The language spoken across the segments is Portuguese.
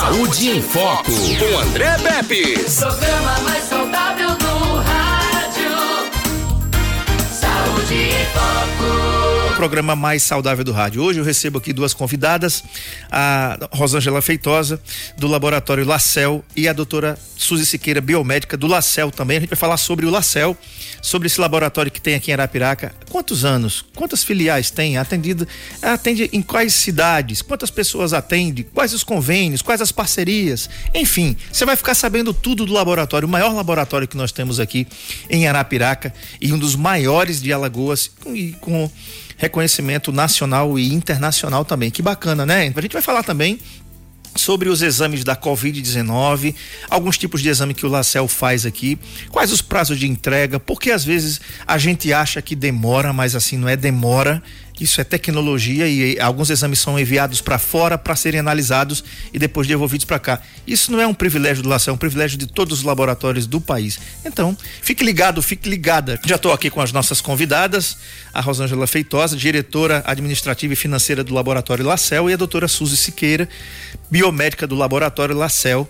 Saúde em Foco, com André Pepe. Programa mais programa mais saudável do rádio. Hoje eu recebo aqui duas convidadas, a Rosângela Feitosa, do laboratório Lacel, e a doutora Suzy Siqueira, biomédica do Lacel também. A gente vai falar sobre o Lacel, sobre esse laboratório que tem aqui em Arapiraca. Quantos anos? Quantas filiais tem? Atendido, atende em quais cidades? Quantas pessoas atende? Quais os convênios? Quais as parcerias? Enfim, você vai ficar sabendo tudo do laboratório, o maior laboratório que nós temos aqui em Arapiraca e um dos maiores de Alagoas e com reconhecimento nacional e internacional também. Que bacana, né? A gente vai falar também sobre os exames da Covid-19, alguns tipos de exame que o Lacel faz aqui, quais os prazos de entrega, porque às vezes a gente acha que demora, mas assim não é demora. Isso é tecnologia e alguns exames são enviados para fora para serem analisados e depois devolvidos para cá. Isso não é um privilégio do Lacel, é um privilégio de todos os laboratórios do país. Então, fique ligado, fique ligada. Já estou aqui com as nossas convidadas, a Rosângela Feitosa, diretora administrativa e financeira do Laboratório Lacel, e a doutora Suzy Siqueira, biomédica do Laboratório Lacel,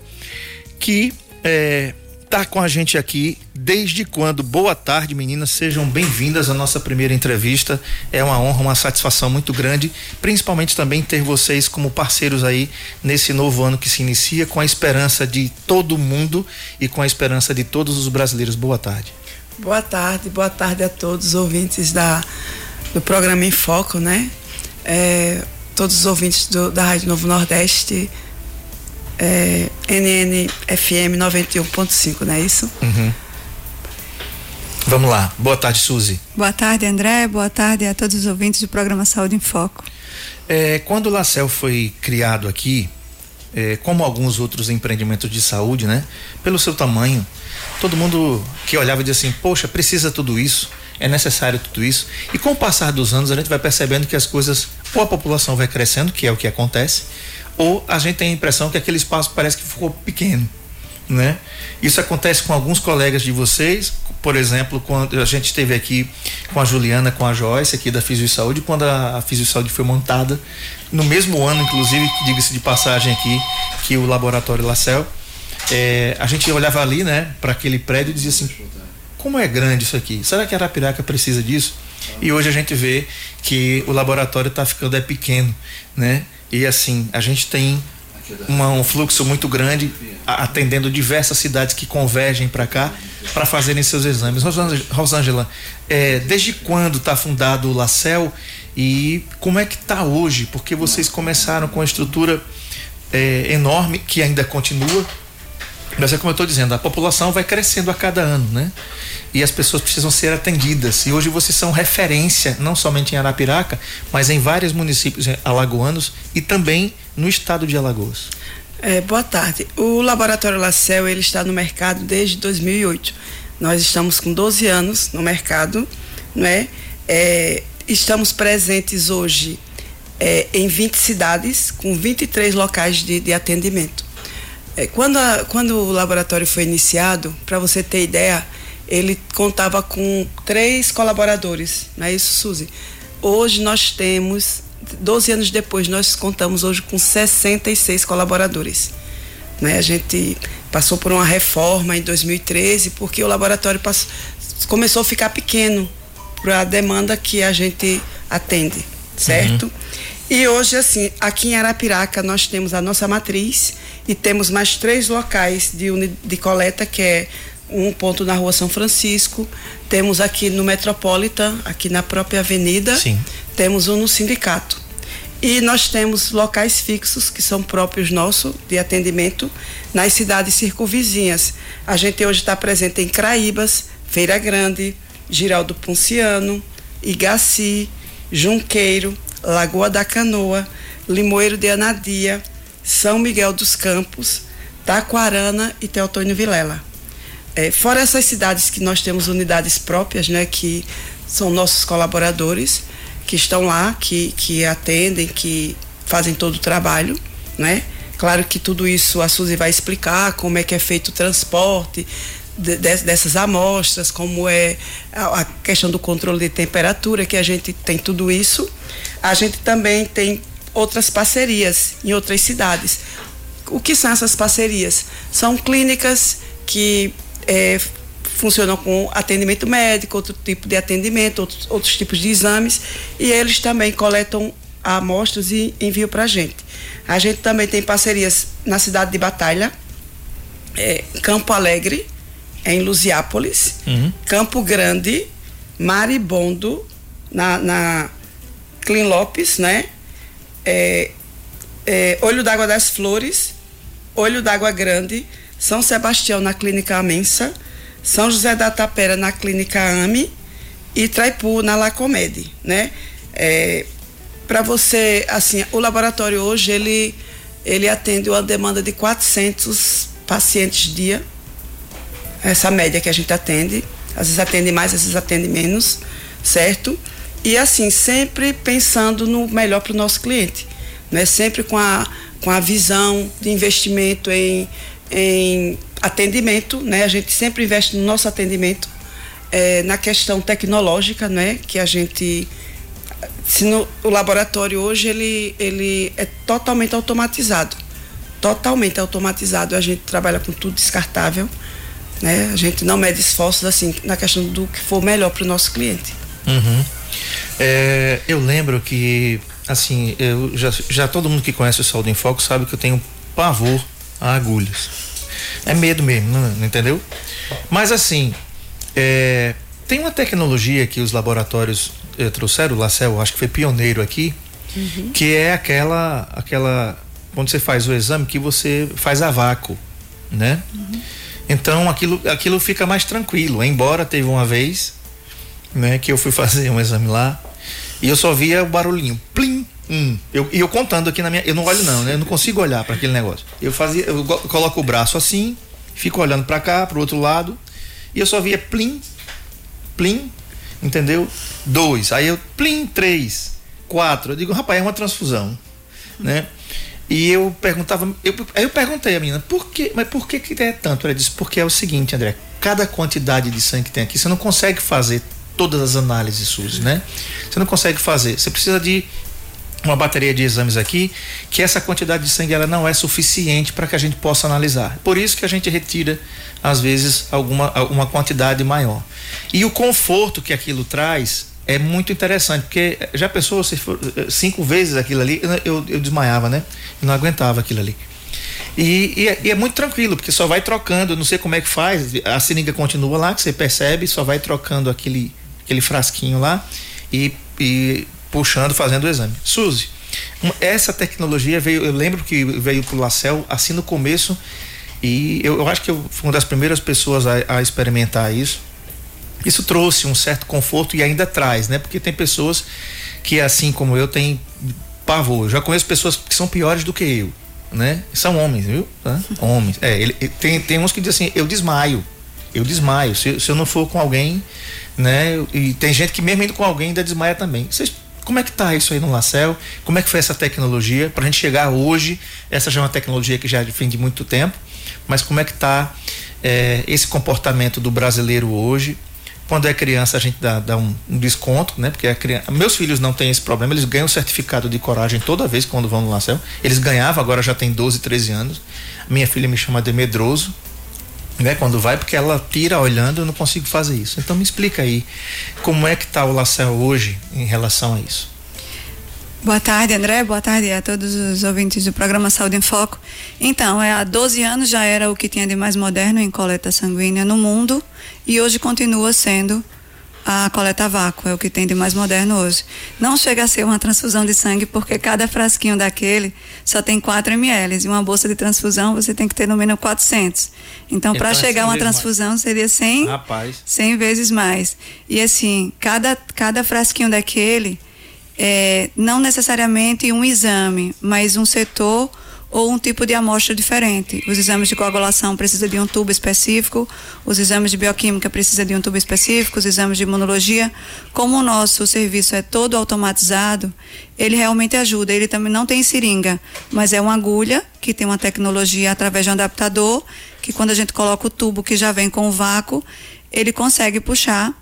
que é, tá com a gente aqui desde quando. Boa tarde, meninas. Sejam bem-vindas à nossa primeira entrevista. É uma honra, uma satisfação muito grande, principalmente também ter vocês como parceiros aí nesse novo ano que se inicia, com a esperança de todo mundo e com a esperança de todos os brasileiros. Boa tarde. Boa tarde, boa tarde a todos os ouvintes da, do programa em Foco, né? É, todos os ouvintes do, da Rádio Novo Nordeste, é, NNFM 91.5, não é isso? Uhum. Vamos lá. Boa tarde, Suzy. Boa tarde, André. Boa tarde a todos os ouvintes do programa Saúde em Foco. É, quando o Lacel foi criado aqui, é, como alguns outros empreendimentos de saúde, né? Pelo seu tamanho, todo mundo que olhava dizia assim: Poxa, precisa tudo isso, é necessário tudo isso. E com o passar dos anos, a gente vai percebendo que as coisas, ou a população vai crescendo, que é o que acontece, ou a gente tem a impressão que aquele espaço parece que ficou pequeno, né? Isso acontece com alguns colegas de vocês, por exemplo, quando a gente esteve aqui com a Juliana, com a Joyce aqui da Fisio Saúde, quando a, a Fisio Saúde foi montada, no mesmo ano, inclusive, diga-se de passagem aqui, que o laboratório Lacel, é, a gente olhava ali, né, para aquele prédio e dizia assim, como é grande isso aqui? Será que Arapiraca precisa disso? E hoje a gente vê que o laboratório está ficando é pequeno, né? E assim, a gente tem uma, um fluxo muito grande atendendo diversas cidades que convergem para cá para fazerem seus exames. Rosângela, Rosângela é, desde quando está fundado o Lacel e como é que está hoje? Porque vocês começaram com uma estrutura é, enorme que ainda continua, mas é como eu estou dizendo, a população vai crescendo a cada ano, né? E as pessoas precisam ser atendidas. E hoje vocês são referência, não somente em Arapiraca, mas em vários municípios alagoanos e também no estado de Alagoas. É, boa tarde. O Laboratório Lacel ele está no mercado desde 2008. Nós estamos com 12 anos no mercado, não é? é estamos presentes hoje é, em 20 cidades, com 23 locais de, de atendimento. É, quando, a, quando o laboratório foi iniciado, para você ter ideia, ele contava com três colaboradores, não é isso, Suzy? Hoje nós temos, 12 anos depois, nós contamos hoje com 66 colaboradores. Né? A gente passou por uma reforma em 2013, porque o laboratório passou, começou a ficar pequeno para a demanda que a gente atende, certo? Uhum. E hoje, assim, aqui em Arapiraca nós temos a nossa matriz e temos mais três locais de, de coleta, que é um ponto na rua São Francisco, temos aqui no Metropolitan, aqui na própria avenida, Sim. temos um no sindicato. E nós temos locais fixos que são próprios nossos de atendimento nas cidades circunvizinhas. A gente hoje está presente em Craíbas, Feira Grande, Giraldo Ponciano, Igaci, Junqueiro, Lagoa da Canoa, Limoeiro de Anadia, São Miguel dos Campos, Taquarana e Teotônio Vilela. É, fora essas cidades que nós temos unidades próprias, né, que são nossos colaboradores, que estão lá, que, que atendem, que fazem todo o trabalho, né? Claro que tudo isso a Suzy vai explicar como é que é feito o transporte de, de, dessas amostras, como é a, a, questão do controle de temperatura, que a gente tem tudo isso. A gente também tem outras parcerias em outras cidades. o que são essas parcerias? São clínicas que é, funcionam com atendimento médico, outro tipo de atendimento, outros, outros tipos de exames, e eles também coletam amostras e enviam para a gente. A gente também tem parcerias na cidade de Batalha, é, Campo Alegre, em Lusiápolis, uhum. Campo Grande, Maribondo, na, na Clean Lopes, né? É, é, Olho d'Água das Flores, Olho d'Água Grande, São Sebastião na Clínica Amensa, São José da Tapera na Clínica AME e Traipu na Lacomede, né? É, Para você, assim, o laboratório hoje ele ele atende uma demanda de 400 pacientes dia, essa média que a gente atende, às vezes atende mais, às vezes atende menos, certo? E assim, sempre pensando no melhor para o nosso cliente né? sempre com a, com a visão de investimento em, em atendimento, né? a gente sempre investe no nosso atendimento, é, na questão tecnológica, né? que a gente. Se no, o laboratório hoje ele, ele é totalmente automatizado. Totalmente automatizado. A gente trabalha com tudo descartável. Né? A gente não mede esforços assim na questão do que for melhor para o nosso cliente. Uhum. É, eu lembro que assim, eu já, já todo mundo que conhece o Saúde em Foco sabe que eu tenho pavor a agulhas. É medo mesmo, não, entendeu? Mas assim, é, tem uma tecnologia que os laboratórios eh, trouxeram, o Lacel, acho que foi pioneiro aqui, uhum. que é aquela, aquela, quando você faz o exame, que você faz a vácuo, né? Uhum. Então aquilo, aquilo fica mais tranquilo, embora teve uma vez, né, que eu fui fazer um exame lá, e eu só via o barulhinho, plim, hum. Eu, e eu contando aqui na minha. Eu não olho, não, né? Eu não consigo olhar para aquele negócio. Eu fazia, eu coloco o braço assim, fico olhando para cá, para o outro lado, e eu só via plim, plim, entendeu? Dois. Aí eu, plim, três, quatro. Eu digo, rapaz, é uma transfusão, né? E eu perguntava, eu, aí eu perguntei a menina, por que, mas por que que é tanto? Ela disse, porque é o seguinte, André, cada quantidade de sangue que tem aqui, você não consegue fazer todas as análises suas, né? Você não consegue fazer. Você precisa de uma bateria de exames aqui, que essa quantidade de sangue ela não é suficiente para que a gente possa analisar. Por isso que a gente retira às vezes alguma uma quantidade maior. E o conforto que aquilo traz é muito interessante, porque já pensou se for eh, cinco vezes aquilo ali, eu, eu desmaiava, né? Eu não aguentava aquilo ali. E, e, é, e, é, muito tranquilo, porque só vai trocando, não sei como é que faz, a seringa continua lá, que você percebe, só vai trocando aquele aquele frasquinho lá e, e puxando, fazendo o exame. Suzy, essa tecnologia veio, eu lembro que veio pro Lacel assim no começo e eu, eu acho que eu fui uma das primeiras pessoas a, a, experimentar isso. Isso trouxe um certo conforto e ainda traz, né? Porque tem pessoas que, assim como eu, têm pavor. Eu já conheço pessoas que são piores do que eu, né? São homens, viu? Homens. É, ele, tem, tem uns que dizem assim, eu desmaio. Eu desmaio. Se, se eu não for com alguém né? E tem gente que mesmo indo com alguém ainda desmaia também. Vocês, como é que tá isso aí no Lacel? Como é que foi essa tecnologia para a gente chegar hoje? Essa já é uma tecnologia que já vem de muito tempo, mas como é que tá é, esse comportamento do brasileiro hoje? Quando é criança a gente dá, dá um, um, desconto, né? Porque criança, meus filhos não têm esse problema, eles ganham certificado de coragem toda vez quando vão no Lacel. Eles ganhavam, agora já tem 12, 13 anos. Minha filha me chama de medroso, né, quando vai, porque ela tira olhando, eu não consigo fazer isso. Então me explica aí, como é que está o Lacel hoje em relação a isso? Boa tarde, André. Boa tarde a todos os ouvintes do programa Saúde em Foco. Então, é, há 12 anos já era o que tinha de mais moderno em coleta sanguínea no mundo e hoje continua sendo a coleta vácuo, é o que tem de mais moderno hoje. Não chega a ser uma transfusão de sangue, porque cada frasquinho daquele só tem 4 ml. E uma bolsa de transfusão você tem que ter no mínimo 400. Então, para então, é chegar a uma transfusão mais. seria 100, Rapaz. 100 vezes mais. E assim, cada, cada frasquinho daquele, é, não necessariamente um exame, mas um setor ou um tipo de amostra diferente. Os exames de coagulação precisam de um tubo específico, os exames de bioquímica precisam de um tubo específico, os exames de imunologia. Como o nosso serviço é todo automatizado, ele realmente ajuda. Ele também não tem seringa, mas é uma agulha que tem uma tecnologia através de um adaptador, que quando a gente coloca o tubo que já vem com o vácuo, ele consegue puxar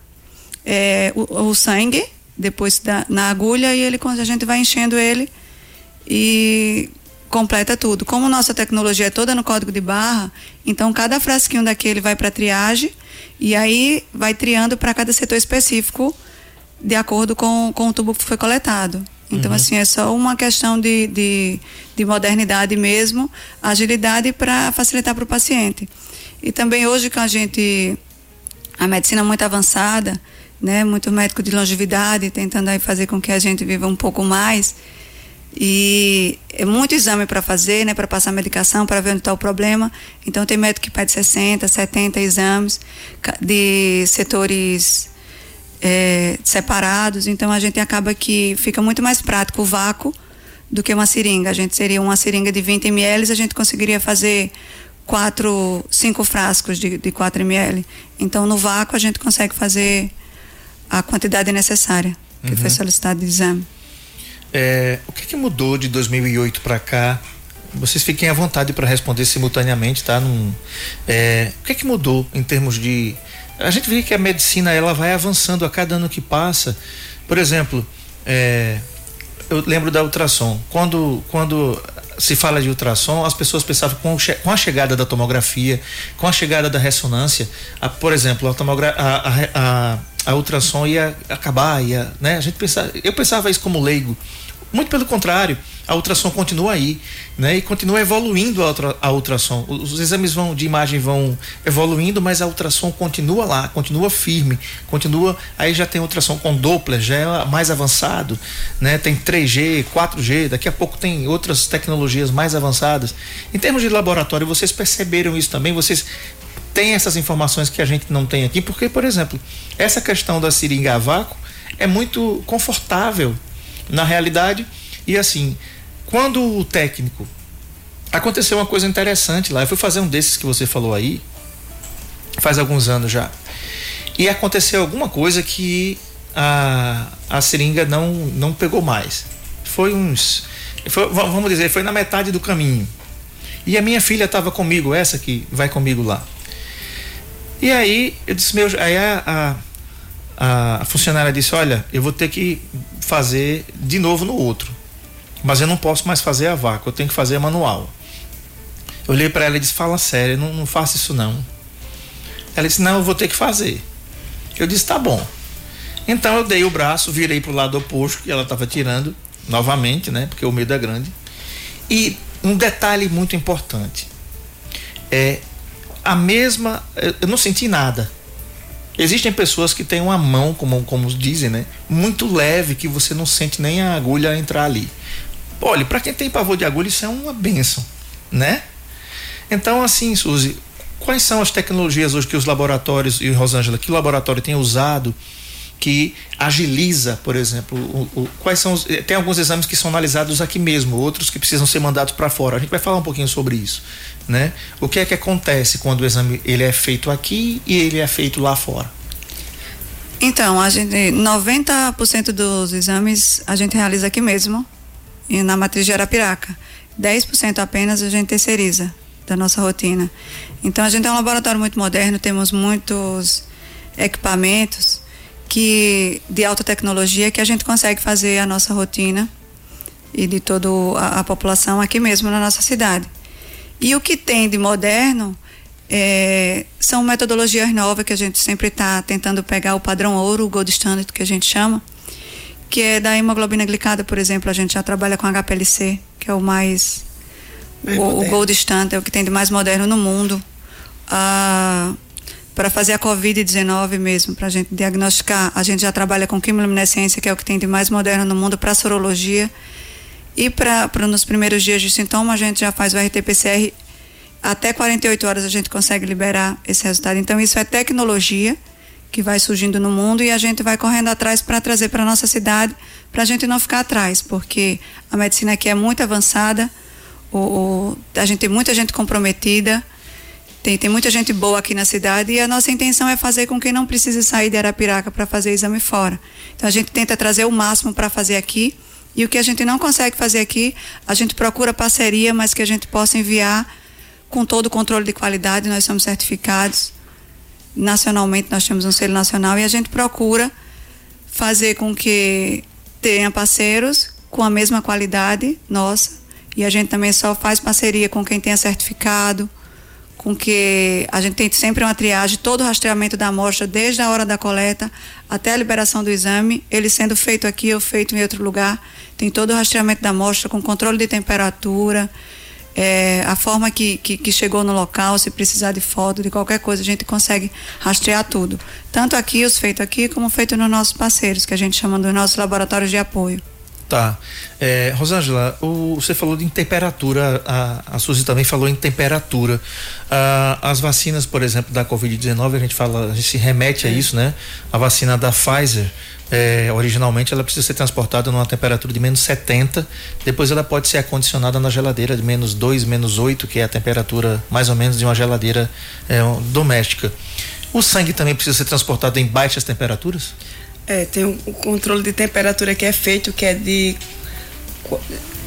é, o, o, sangue depois da, na agulha e ele a gente vai enchendo ele e completa tudo. Como nossa tecnologia é toda no código de barra, então cada frasquinho daquele vai para triagem e aí vai triando para cada setor específico de acordo com, com o tubo que foi coletado. Então, uhum. assim, é só uma questão de, de, de modernidade mesmo, agilidade para facilitar para o paciente. E também hoje com a gente, a medicina muito avançada, né, muito médico de longevidade, tentando aí fazer com que a gente viva um pouco mais, e é muito exame para fazer, né, para passar medicação, para ver onde está o problema. Então tem médico que pede 60, 70 exames de setores é, separados. Então a gente acaba que fica muito mais prático o vácuo do que uma seringa. A gente seria uma seringa de 20 ml, a gente conseguiria fazer quatro, cinco frascos de, de 4 ml. Então no vácuo a gente consegue fazer a quantidade necessária que uhum. foi solicitado de exame. É, o que, que, mudou de 2008 para cá? Vocês fiquem à vontade para responder simultaneamente, tá? Num, é, o que, que mudou em termos de a gente vê que a medicina ela vai avançando a cada ano que passa. Por exemplo, é, eu lembro da ultrassom. Quando, quando se fala de ultrassom, as pessoas pensavam com, com a chegada da tomografia, com a chegada da ressonância, a, por exemplo, a, tomogra a, a, a, ultrassom ia acabar, ia, né? A gente pensava, eu pensava isso como leigo. Muito pelo contrário, a ultrassom continua aí, né? E continua evoluindo a, ultra, a ultrassom. Os, os, exames vão, de imagem vão evoluindo, mas a ultrassom continua lá, continua firme, continua. Aí já tem ultrassom com Doppler, já é mais avançado, né? Tem 3G, 4G, daqui a pouco tem outras tecnologias mais avançadas. Em termos de laboratório, vocês perceberam isso também? Vocês têm essas informações que a gente não tem aqui? Porque, por exemplo, essa questão da seringa vácuo é muito confortável na realidade e assim quando o técnico. Aconteceu uma coisa interessante lá. Eu fui fazer um desses que você falou aí, faz alguns anos já. E aconteceu alguma coisa que a, a seringa não, não pegou mais. Foi uns. Foi, vamos dizer, foi na metade do caminho. E a minha filha estava comigo, essa que vai comigo lá. E aí eu disse, meu, aí a, a, a funcionária disse, olha, eu vou ter que fazer de novo no outro mas eu não posso mais fazer a vácuo, eu tenho que fazer manual. Eu olhei para ela e disse: Fala sério, não, não faça isso não. Ela disse: Não, eu vou ter que fazer. Eu disse: Tá bom. Então eu dei o braço, virei para o lado oposto que ela estava tirando, novamente, né? Porque o medo é grande. E um detalhe muito importante é a mesma. Eu não senti nada. Existem pessoas que têm uma mão, como, como dizem, né? Muito leve, que você não sente nem a agulha entrar ali. Olha, para quem tem pavor de agulha, isso é uma benção, né? Então, assim, Suzy, quais são as tecnologias hoje que os laboratórios, e Rosângela, que o laboratório tem usado que agiliza, por exemplo, o, o, quais são os, eh, tem alguns exames que são analisados aqui mesmo, outros que precisam ser mandados para fora. A gente vai falar um pouquinho sobre isso, né? O que é que acontece quando o exame ele é feito aqui e ele é feito lá fora? Então, a gente 90% dos exames a gente realiza aqui mesmo, na matriz de Arapiraca. 10% apenas a gente terceiriza da nossa rotina. Então a gente é um laboratório muito moderno, temos muitos equipamentos que de alta tecnologia que a gente consegue fazer a nossa rotina e de toda a, a população aqui mesmo na nossa cidade. E o que tem de moderno é, são metodologias novas que a gente sempre está tentando pegar o padrão ouro, o gold standard que a gente chama, que é da hemoglobina glicada, por exemplo, a gente já trabalha com HPLC, que é o mais. o, o, gold standard, é o que tem de mais moderno no mundo. Ah, para fazer a Covid-19 mesmo, para a gente diagnosticar, a gente já trabalha com quimiluminescência, que é o que tem de mais moderno no mundo, para sorologia. E para nos primeiros dias de sintoma, a gente já faz o RT-PCR. Até 48 horas a gente consegue liberar esse resultado. Então, isso é tecnologia que vai surgindo no mundo e a gente vai correndo atrás para trazer para nossa cidade, para a gente não ficar atrás, porque a medicina aqui é muito avançada, o, o, a gente tem muita gente comprometida, tem, tem muita gente boa aqui na cidade e a nossa intenção é fazer com que não precise sair de Arapiraca para fazer exame fora. Então a gente tenta trazer o máximo para fazer aqui e o que a gente não consegue fazer aqui, a gente procura parceria, mas que a gente possa enviar com todo o controle de qualidade, nós somos certificados nacionalmente nós temos um selo nacional e a gente procura fazer com que tenha parceiros com a mesma qualidade nossa. E a gente também só faz parceria com quem tenha certificado, com que a gente tem sempre uma triagem, todo o rastreamento da amostra, desde a hora da coleta até a liberação do exame, ele sendo feito aqui ou feito em outro lugar, tem todo o rastreamento da amostra com controle de temperatura, é, a forma que, que, que, chegou no local, se precisar de foto, de qualquer coisa, a gente consegue rastrear tudo. Tanto aqui, os feitos aqui, como feito nos nossos parceiros, que a gente chama dos nossos laboratórios de apoio. Tá. É, Rosângela, o, você falou de temperatura, a, a Suzy também falou em temperatura. Ah, as vacinas, por exemplo, da Covid-19, a gente fala, a gente se remete a isso, né? A vacina da Pfizer, é, originalmente ela precisa ser transportada numa temperatura de menos 70, depois ela pode ser acondicionada na geladeira de menos 2, menos 8, que é a temperatura mais ou menos de uma geladeira é, doméstica. O sangue também precisa ser transportado em baixas temperaturas? É, tem o um, controle de temperatura que é feito, que é de.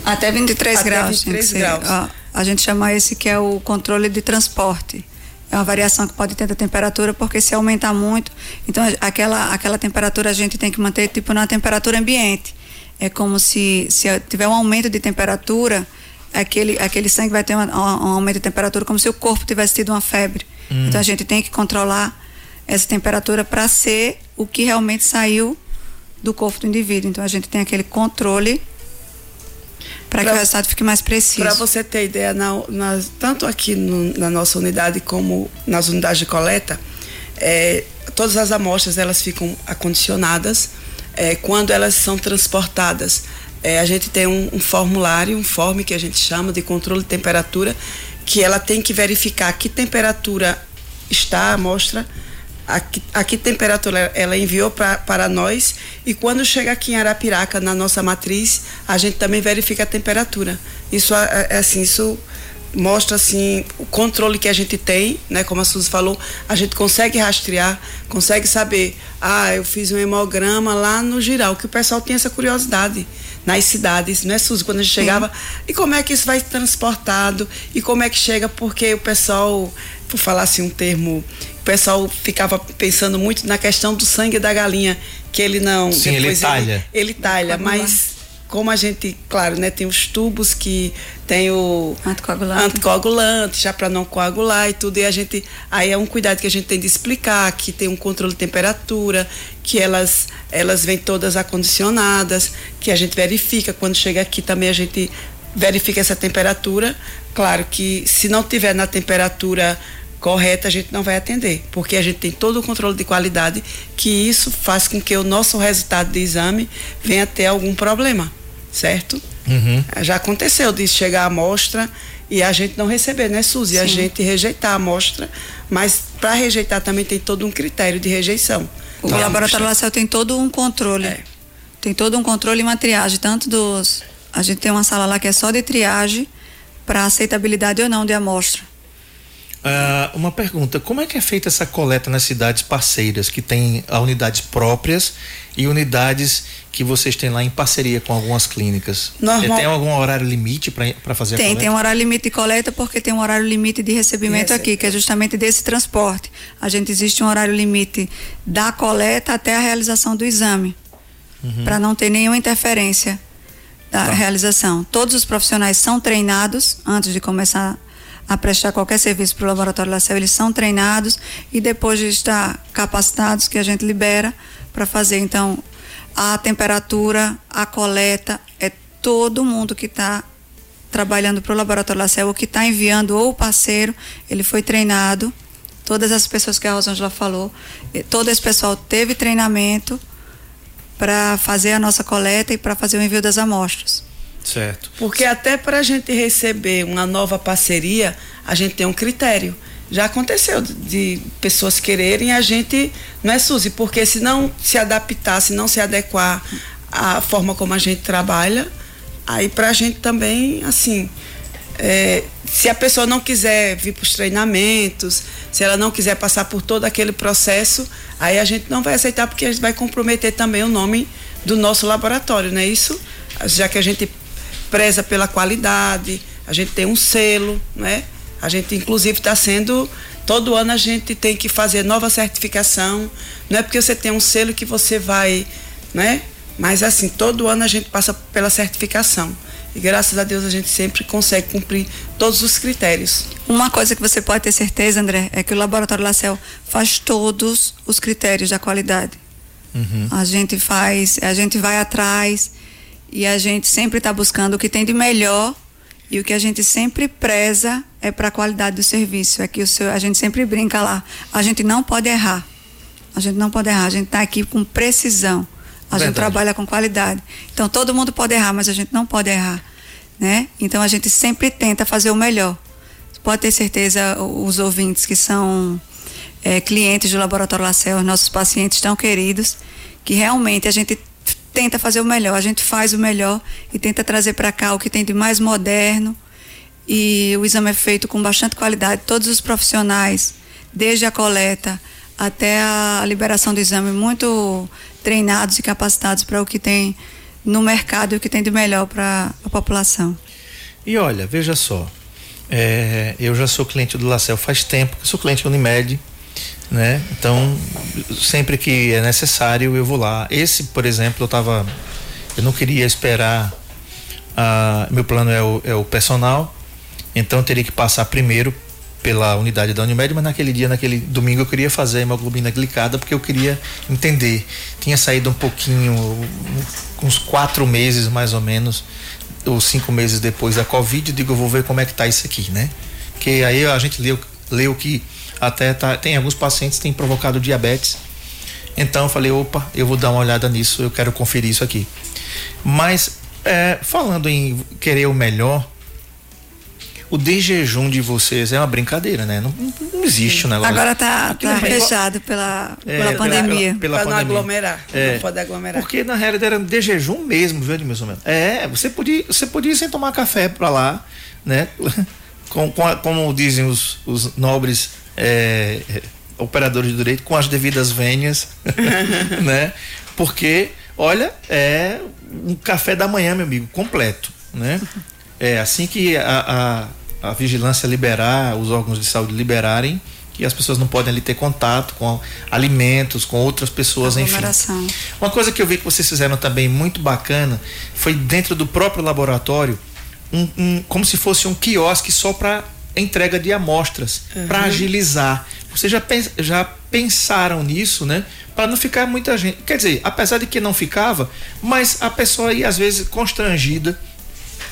Até 23 Até graus. 23 graus. Ó, a gente chama esse que é o controle de transporte. É uma variação que pode ter da temperatura, porque se aumentar muito, então aquela, aquela temperatura a gente tem que manter tipo na temperatura ambiente. É como se, se tiver um aumento de temperatura, aquele, aquele sangue vai ter um, um aumento de temperatura, como se o corpo tivesse tido uma febre. Hum. Então a gente tem que controlar essa temperatura para ser o que realmente saiu do corpo do indivíduo. Então a gente tem aquele controle para que o resultado fique mais preciso. Para você ter ideia, na, na, tanto aqui no, na nossa unidade como nas unidades de coleta, é, todas as amostras elas ficam acondicionadas é, quando elas são transportadas. É, a gente tem um, um, formulário, um form que a gente chama de controle de temperatura, que ela tem que verificar que temperatura está a amostra a que, a que temperatura ela enviou pra, para nós e quando chega aqui em Arapiraca, na nossa matriz, a gente também verifica a temperatura. Isso é, é assim, isso mostra assim o controle que a gente tem, né? Como a Suzy falou, a gente consegue rastrear, consegue saber, ah, eu fiz um hemograma lá no Giral, que o pessoal tem essa curiosidade nas cidades, né, Suzy? Quando a gente chegava, Sim. e como é que isso vai transportado? E como é que chega? Porque o pessoal, por falar assim um termo o pessoal ficava pensando muito na questão do sangue da galinha, que ele não. Sim, ele talha. Ele, ele talha, mas como a gente, claro, né, tem os tubos que tem o anticoagulante, anticoagulante já para não coagular e tudo, e a gente aí é um cuidado que a gente tem de explicar que tem um controle de temperatura, que elas elas vêm todas acondicionadas, que a gente verifica quando chega aqui também a gente verifica essa temperatura. Claro que se não tiver na temperatura correta, a gente não vai atender, porque a gente tem todo o controle de qualidade, que isso faz com que o nosso resultado de exame venha ter algum problema, certo? Uhum. Já aconteceu de chegar a amostra e a gente não receber, né, Suzy? Sim. A gente rejeitar a amostra, mas para rejeitar também tem todo um critério de rejeição. O então, laboratório Lacel tem todo um controle. É. Tem todo um controle e uma triagem, tanto dos. A gente tem uma sala lá que é só de triagem para aceitabilidade ou não de amostra. Uh, uma pergunta: como é que é feita essa coleta nas cidades parceiras que têm unidades próprias e unidades que vocês têm lá em parceria com algumas clínicas? Normal. Tem algum horário limite para fazer tem, a coleta? Tem, tem um horário limite de coleta porque tem um horário limite de recebimento aqui, que é justamente desse transporte. A gente existe um horário limite da coleta até a realização do exame, uhum. para não ter nenhuma interferência da tá. realização. Todos os profissionais são treinados antes de começar a a prestar qualquer serviço para o Laboratório Lacel, eles são treinados e depois de estar capacitados, que a gente libera para fazer. Então, a temperatura, a coleta, é todo mundo que está trabalhando para o Laboratório Lacel, ou que está enviando ou o parceiro, ele foi treinado. Todas as pessoas que a Rosângela falou, todo esse pessoal teve treinamento para fazer a nossa coleta e para fazer o envio das amostras. Certo. Porque até para a gente receber uma nova parceria, a gente tem um critério. Já aconteceu de, de pessoas quererem a gente, não é Suzy, porque se não se adaptar, se não se adequar à forma como a gente trabalha, aí para a gente também, assim, é, se a pessoa não quiser vir para os treinamentos, se ela não quiser passar por todo aquele processo, aí a gente não vai aceitar porque a gente vai comprometer também o nome do nosso laboratório, não é isso? Já que a gente preza pela qualidade, a gente tem um selo, né? A gente inclusive está sendo todo ano a gente tem que fazer nova certificação. Não é porque você tem um selo que você vai, né? Mas assim, todo ano a gente passa pela certificação. E graças a Deus a gente sempre consegue cumprir todos os critérios. Uma coisa que você pode ter certeza, André, é que o Laboratório Lacel faz todos os critérios da qualidade. Uhum. A gente faz, a gente vai atrás e a gente sempre está buscando o que tem de melhor e o que a gente sempre preza é para a qualidade do serviço. É que o seu, a gente sempre brinca lá. A gente não pode errar. A gente não pode errar. A gente está aqui com precisão. A Verdade. gente trabalha com qualidade. Então todo mundo pode errar, mas a gente não pode errar, né? Então a gente sempre tenta fazer o melhor. Pode ter certeza os ouvintes que são é, clientes do Laboratório Lacel, nossos pacientes tão queridos, que realmente a gente tenta fazer o melhor, a gente faz o melhor e tenta trazer para cá o que tem de mais moderno. E o exame é feito com bastante qualidade. Todos os profissionais, desde a coleta até a liberação do exame, muito treinados e capacitados para o que tem no mercado e o que tem de melhor para a população. E olha, veja só, é, eu já sou cliente do Lacel faz tempo, sou cliente Unimed, né? Então, sempre que é necessário, eu vou lá. Esse, por exemplo, eu tava. Eu não queria esperar. Ah, meu plano é o, é o personal, então eu teria que passar primeiro pela unidade da Unimed, mas naquele dia, naquele domingo, eu queria fazer a hemoglobina glicada porque eu queria entender. Tinha saído um pouquinho, uns quatro meses mais ou menos, ou cinco meses depois da Covid, eu digo, eu vou ver como é que tá isso aqui, né? Porque aí a gente leu, leu que até tá, tem alguns pacientes que têm provocado diabetes. Então eu falei, opa, eu vou dar uma olhada nisso, eu quero conferir isso aqui. Mas é, falando em querer o melhor, o de jejum de vocês é uma brincadeira, né? Não, não existe o um negócio. Agora tá, tá fechado pela, é, pela pandemia. Pela, pela pra pandemia. não aglomerar. É, não pode aglomerar. Porque na realidade era de jejum mesmo, viu, Edmilson? É, você podia, você podia ir sem tomar café pra lá, né? Com, com, como dizem os, os nobres é, é, operadores de direito com as devidas vênias, né? Porque, olha, é um café da manhã, meu amigo, completo, né? É assim que a, a, a vigilância liberar, os órgãos de saúde liberarem, que as pessoas não podem ali ter contato com alimentos, com outras pessoas, enfim. Uma coisa que eu vi que vocês fizeram também muito bacana foi dentro do próprio laboratório, um, um como se fosse um quiosque só para entrega de amostras uhum. para agilizar. Vocês já, já pensaram nisso, né? Para não ficar muita gente. Quer dizer, apesar de que não ficava, mas a pessoa aí às vezes constrangida.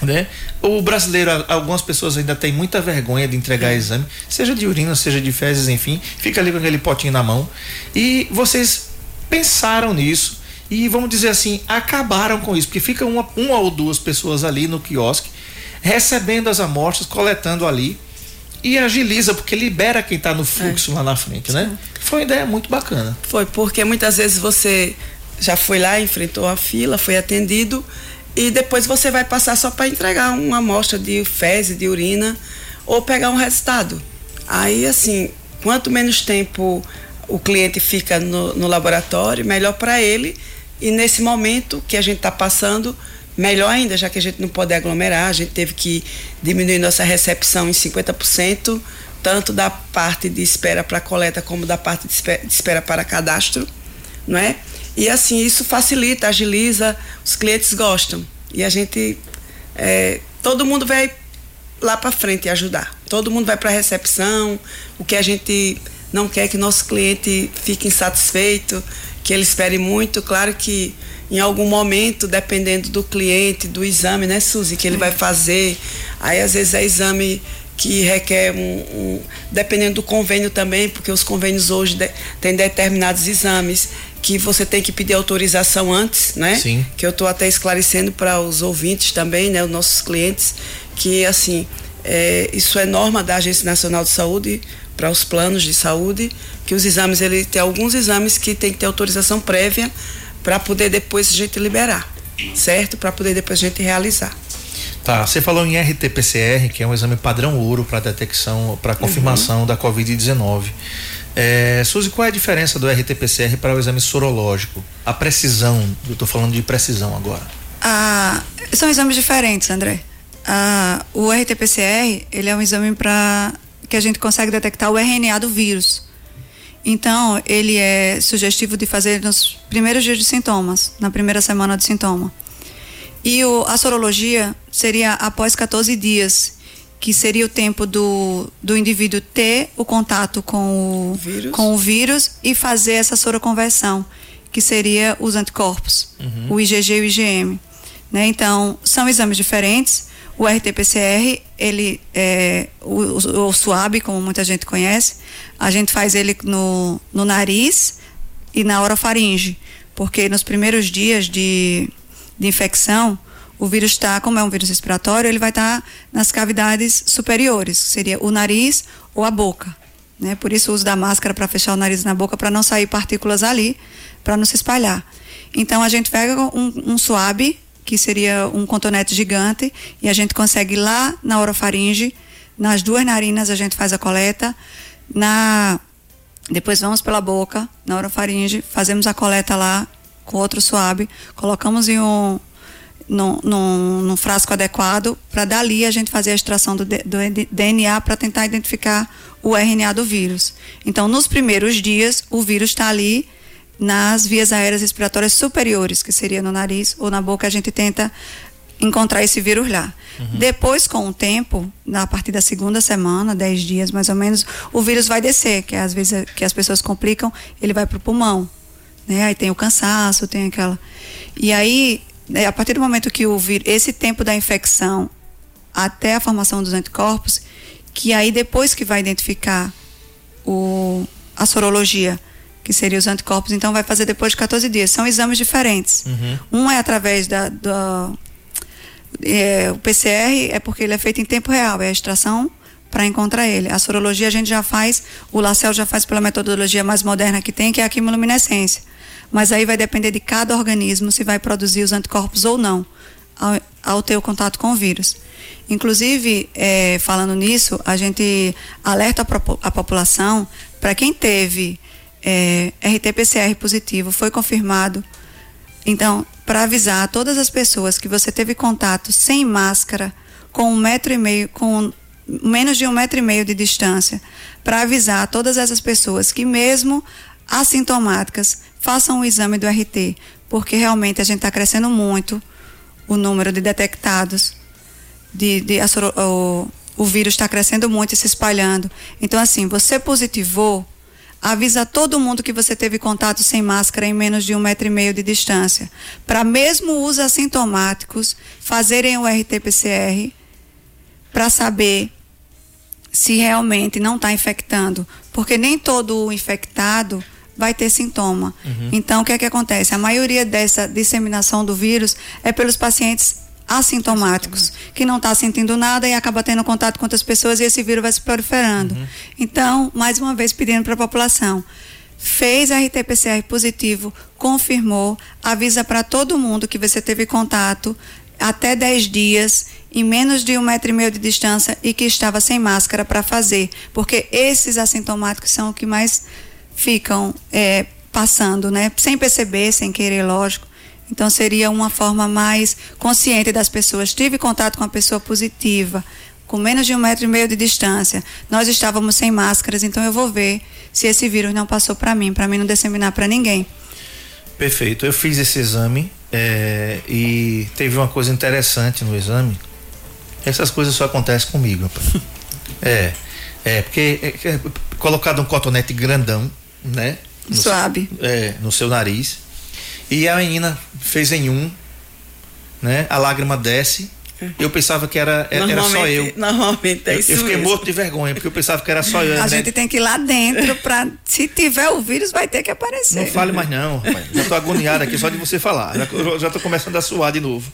Né? O brasileiro, algumas pessoas ainda têm muita vergonha de entregar exame, seja de urina, seja de fezes, enfim, fica ali com aquele potinho na mão. E vocês pensaram nisso e vamos dizer assim, acabaram com isso, porque fica uma, uma ou duas pessoas ali no quiosque recebendo as amostras, coletando ali e agiliza, porque libera quem está no fluxo é. lá na frente, né? Foi uma ideia muito bacana. Foi, porque muitas vezes você já foi lá, enfrentou a fila, foi atendido e depois você vai passar só para entregar uma amostra de fezes, de urina ou pegar um resultado. Aí, assim, quanto menos tempo o cliente fica no, no laboratório, melhor para ele. E nesse momento que a gente está passando, Melhor ainda, já que a gente não pode aglomerar, a gente teve que diminuir nossa recepção em 50%, tanto da parte de espera para coleta como da parte de espera, para cadastro, não é? E assim, isso facilita, agiliza, os clientes gostam. E a gente, é, todo mundo vai lá para frente ajudar. Todo mundo vai para a recepção, o que a gente não quer que nosso cliente fique insatisfeito, que ele espere muito. Claro que em algum momento, dependendo do cliente, do exame, né, Suzy, que ele vai fazer. Aí às vezes é exame que requer um, um dependendo do convênio também, porque os convênios hoje de, têm determinados exames que você tem que pedir autorização antes, né? Sim. Que eu estou até esclarecendo para os ouvintes também, né, os nossos clientes, que assim é, isso é norma da Agência Nacional de Saúde para os planos de saúde, que os exames ele tem alguns exames que tem que ter autorização prévia para poder depois a gente liberar, certo? Para poder depois a gente realizar. Tá, você falou em RT-PCR, que é um exame padrão ouro para detecção, para confirmação uhum. da Covid-19. É, Suzy, qual é a diferença do RT-PCR para o exame sorológico? A precisão, eu estou falando de precisão agora. Ah, são exames diferentes, André. Ah, o RT-PCR, ele é um exame para que a gente consegue detectar o RNA do vírus. Então, ele é sugestivo de fazer nos primeiros dias de sintomas, na primeira semana de sintoma. E o, a sorologia seria após 14 dias, que seria o tempo do, do indivíduo ter o contato com o Vírus. com o vírus e fazer essa soroconversão, que seria os anticorpos, o IgG e o IgM. Né? Então, são exames diferentes. O RT-PCR, ele é o, o, o SUAB, como muita gente conhece, a gente faz ele no, no nariz e na orofaringe, porque nos primeiros dias de, de infecção, o vírus está, como é um vírus respiratório, ele vai estar nas cavidades superiores, que seria o nariz ou a boca. Né? Por isso o uso da máscara para fechar o nariz na boca, para não sair partículas ali, para não se espalhar. Então a gente pega um, um swab, que seria um cotonete gigante, e a gente consegue lá na orofaringe, nas duas narinas a gente faz a coleta, na depois vamos pela boca, na orofaringe, fazemos a coleta lá com outro swab, colocamos em um num, frasco adequado para dali a gente fazer a extração do, do DNA para tentar identificar o RNA do vírus. Então, nos primeiros dias, o vírus está ali nas vias aéreas respiratórias superiores, que seria no nariz ou na boca, a gente tenta encontrar esse vírus lá. Depois, com o tempo, na partir da segunda semana, 10 dias mais ou menos, o vírus vai descer, que às vezes que as pessoas complicam, ele vai para o pulmão. Né? Aí tem o cansaço, tem aquela. E aí, né, a partir do momento que o vírus, esse tempo da infecção até a formação dos anticorpos, que aí depois que vai identificar o, a sorologia, que seria os anticorpos, então vai fazer depois de 14 dias. São exames diferentes. Um é através da, da é, o PCR é porque ele é feito em tempo real, é a extração para encontrar ele. A sorologia a gente já faz, o Lacel já faz pela metodologia mais moderna que tem, que é a quimiluminescência. Mas aí vai depender de cada organismo se vai produzir os anticorpos ou não, ao, ao ter o contato com o vírus. Inclusive, é, falando nisso, a gente alerta a, população para quem teve é, RT-PCR positivo, foi confirmado então, para avisar todas as pessoas que você teve contato sem máscara, com um metro e meio, com menos de um metro e meio de distância, para avisar todas essas pessoas que mesmo assintomáticas façam o exame do RT, porque realmente a gente está crescendo muito o número de detectados, de, de a o, o vírus está crescendo muito e se espalhando. Então, assim, você positivou, avisa todo mundo que você teve contato sem máscara em menos de um metro e meio de distância. Para mesmo os assintomáticos fazerem o RT-PCR para saber se realmente não está infectando. Porque nem todo infectado vai ter sintoma. Então, o que é que acontece? A maioria dessa disseminação do vírus é pelos pacientes assintomáticos, que não está sentindo nada e acaba tendo contato com outras pessoas e esse vírus vai se proliferando. Então, mais uma vez, pedindo para a população, fez RT-PCR positivo, confirmou, avisa para todo mundo que você teve contato até 10 dias, em menos de um metro e meio de distância e que estava sem máscara para fazer, porque esses assintomáticos são o que mais ficam é, passando, né? Sem perceber, sem querer, lógico. Então seria uma forma mais consciente das pessoas. Tive contato com uma pessoa positiva, com menos de um metro e meio de distância. Nós estávamos sem máscaras, então eu vou ver se esse vírus não passou para mim, para mim não disseminar para ninguém. Perfeito. Eu fiz esse exame é, e teve uma coisa interessante no exame. Essas coisas só acontecem comigo. é, é porque é, é, colocado um cotonete grandão, né? No, Suave. É, no seu nariz. E a menina fez em um, né? A lágrima desce. Eu pensava que era, era só eu. Normalmente é isso eu fiquei mesmo. morto de vergonha, porque eu pensava que era só eu. A né? gente tem que ir lá dentro para, se tiver o vírus, vai ter que aparecer. Não fale mais não, rapaz. Já tô agoniado aqui só de você falar. Já, eu já tô começando a suar de novo.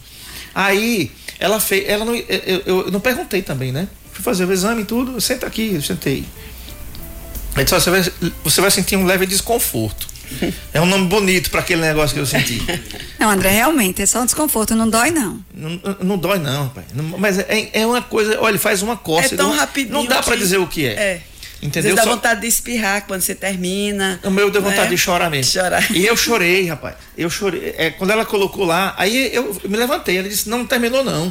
Aí, ela fez. Ela não, eu, eu- eu não perguntei também, né? Fui fazer o exame e tudo. Senta aqui, eu sentei. Aí disse, "Ó, você, vai, você vai sentir um leve desconforto. É um nome bonito para aquele negócio que eu senti. Não, André, realmente, é só um desconforto, não dói não. Não, não dói, não, rapaz. Não- mas é, é uma coisa. Olha, faz uma coça. É tão não, rapidinho. Não dá para dizer o que é. É. Entendeu? Vezes dá Só- vontade de espirrar quando você termina. O meu deu vontade né? de chorar mesmo. Chorar. E eu chorei, rapaz. Eu chorei. É, quando ela colocou lá, aí eu me levantei. Ela disse: Não terminou, não.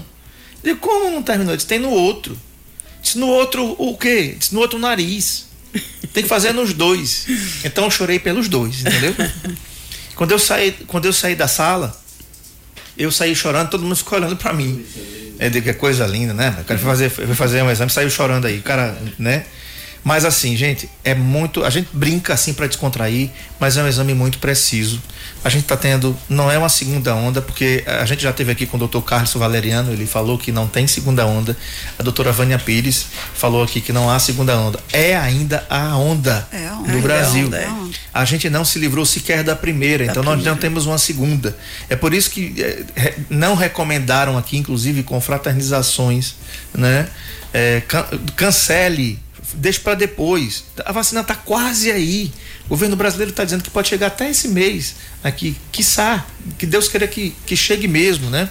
Eu disse: Como não terminou? Eu disse: Tem no outro. Disse: No outro, o quê? Eu Disse: No outro, o nariz. Tem que fazer nos dois. Então eu chorei pelos dois, entendeu? quando, eu saí, quando eu saí da sala, Eu saí chorando, todo mundo ficou olhando para mim. É de que coisa linda, né? O cara fazer, foi fazer um exame, saiu chorando aí. O cara, né? Mas assim, gente, é muito. A gente brinca assim para descontrair, mas é um exame muito preciso. A gente está tendo, não é uma segunda onda, porque a gente já teve aqui com o doutor Carlos Valeriano, ele falou que não tem segunda onda. A doutora Vânia Pires falou aqui que não há segunda onda. É ainda a onda É a onda. no É Brasil. a onda, é a onda. A gente não se livrou sequer da primeira, então nós não temos uma segunda. É por isso que re- não recomendaram aqui, inclusive com fraternizações, né? Eh, can- cancele, deixe para depois. A vacina está quase aí. O governo brasileiro está dizendo que pode chegar até esse mês aqui, quiçá, que Deus queira que, que chegue mesmo, né?